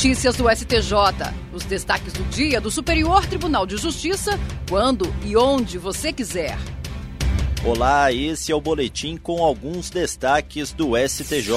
Notícias do STJ. Os destaques do dia do Superior Tribunal de Justiça, quando e onde você quiser. Olá, esse é o boletim com alguns destaques do STJ.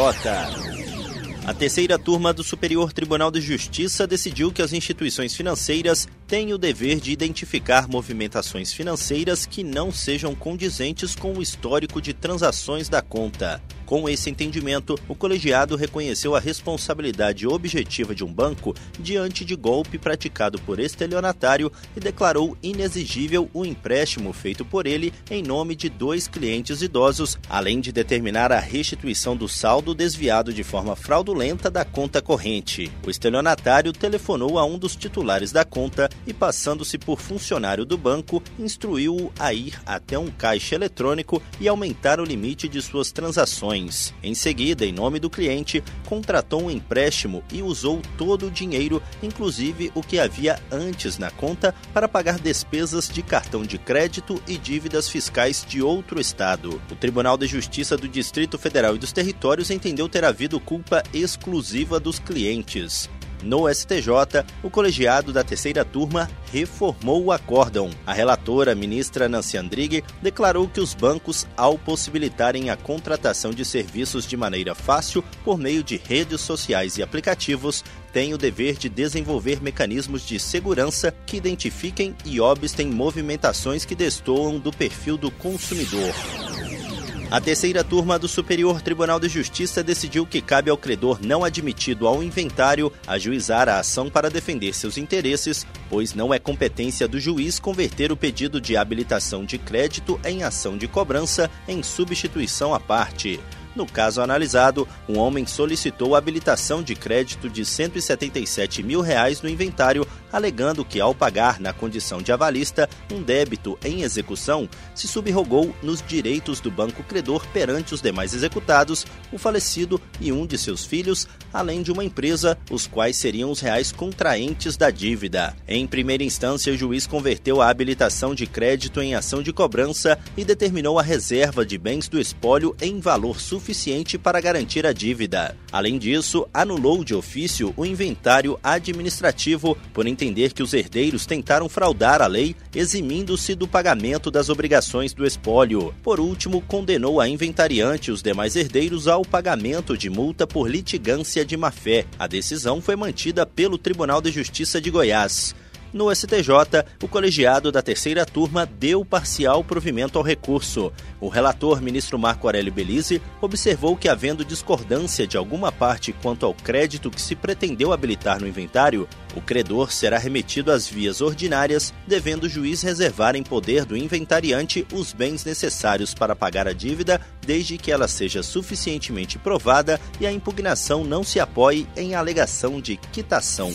A terceira turma do Superior Tribunal de Justiça decidiu que as instituições financeiras têm o dever de identificar movimentações financeiras que não sejam condizentes com o histórico de transações da conta. Com esse entendimento, o colegiado reconheceu a responsabilidade objetiva de um banco diante de golpe praticado por estelionatário e declarou inexigível o empréstimo feito por ele em nome de dois clientes idosos, além de determinar a restituição do saldo desviado de forma fraudulenta da conta corrente. O estelionatário telefonou a um dos titulares da conta e, passando-se por funcionário do banco, instruiu-o a ir até um caixa eletrônico e aumentar o limite de suas transações em seguida, em nome do cliente, contratou um empréstimo e usou todo o dinheiro, inclusive o que havia antes na conta, para pagar despesas de cartão de crédito e dívidas fiscais de outro estado. O Tribunal de Justiça do Distrito Federal e dos Territórios entendeu ter havido culpa exclusiva dos clientes. No STJ, o colegiado da terceira turma reformou o acórdão. A relatora, ministra Nancy Andrighi, declarou que os bancos, ao possibilitarem a contratação de serviços de maneira fácil por meio de redes sociais e aplicativos, têm o dever de desenvolver mecanismos de segurança que identifiquem e obstem movimentações que destoam do perfil do consumidor. A terceira turma do Superior Tribunal de Justiça decidiu que cabe ao credor não admitido ao inventário ajuizar a ação para defender seus interesses, pois não é competência do juiz converter o pedido de habilitação de crédito em ação de cobrança em substituição à parte. No caso analisado, um homem solicitou habilitação de crédito de 177 mil reais no inventário, alegando que, ao pagar na condição de avalista um débito em execução, se subrogou nos direitos do banco credor perante os demais executados, o falecido e um de seus filhos, além de uma empresa, os quais seriam os reais contraentes da dívida. Em primeira instância, o juiz converteu a habilitação de crédito em ação de cobrança e determinou a reserva de bens do espólio em valor suficiente suficiente para garantir a dívida. Além disso, anulou de ofício o inventário administrativo por entender que os herdeiros tentaram fraudar a lei, eximindo-se do pagamento das obrigações do espólio. Por último, condenou a inventariante e os demais herdeiros ao pagamento de multa por litigância de má-fé. A decisão foi mantida pelo Tribunal de Justiça de Goiás. No STJ, o colegiado da terceira turma deu parcial provimento ao recurso. O relator, ministro Marco Aurélio Belize, observou que, havendo discordância de alguma parte quanto ao crédito que se pretendeu habilitar no inventário, o credor será remetido às vias ordinárias, devendo o juiz reservar em poder do inventariante os bens necessários para pagar a dívida, desde que ela seja suficientemente provada e a impugnação não se apoie em alegação de quitação.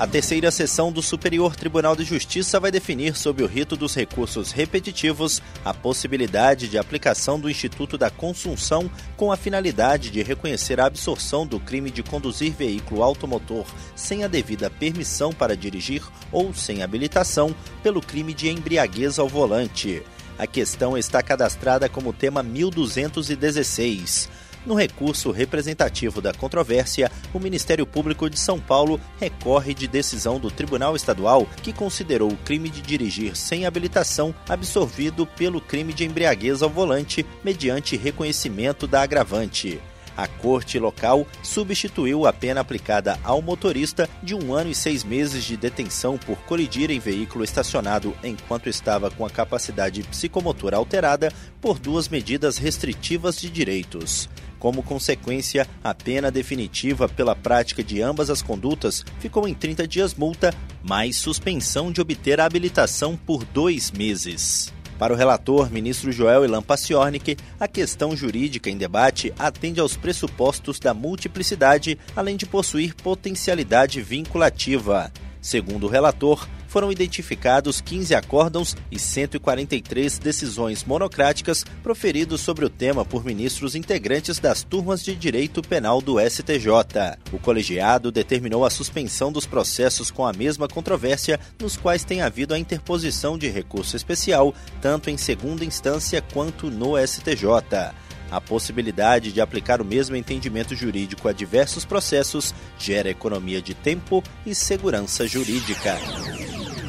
A terceira sessão do Superior Tribunal de Justiça vai definir, sob o rito dos recursos repetitivos, a possibilidade de aplicação do Instituto da Consunção com a finalidade de reconhecer a absorção do crime de conduzir veículo automotor sem a devida permissão para dirigir ou sem habilitação pelo crime de embriaguez ao volante. A questão está cadastrada como tema 1216. No recurso representativo da controvérsia, o Ministério Público de São Paulo recorre de decisão do Tribunal Estadual que considerou o crime de dirigir sem habilitação absorvido pelo crime de embriaguez ao volante mediante reconhecimento da agravante. A corte local substituiu a pena aplicada ao motorista de um ano e seis meses de detenção por colidir em veículo estacionado enquanto estava com a capacidade psicomotora alterada por duas medidas restritivas de direitos. Como consequência, a pena definitiva pela prática de ambas as condutas ficou em 30 dias multa, mais suspensão de obter a habilitação por dois meses. Para o relator, ministro Joel Ilan Paciornik, a questão jurídica em debate atende aos pressupostos da multiplicidade, além de possuir potencialidade vinculativa. Segundo o relator, foram identificados 15 acórdãos e 143 decisões monocráticas proferidos sobre o tema por ministros integrantes das turmas de direito penal do STJ. O colegiado determinou a suspensão dos processos com a mesma controvérsia, nos quais tem havido a interposição de recurso especial, tanto em segunda instância quanto no STJ. A possibilidade de aplicar o mesmo entendimento jurídico a diversos processos gera economia de tempo e segurança jurídica.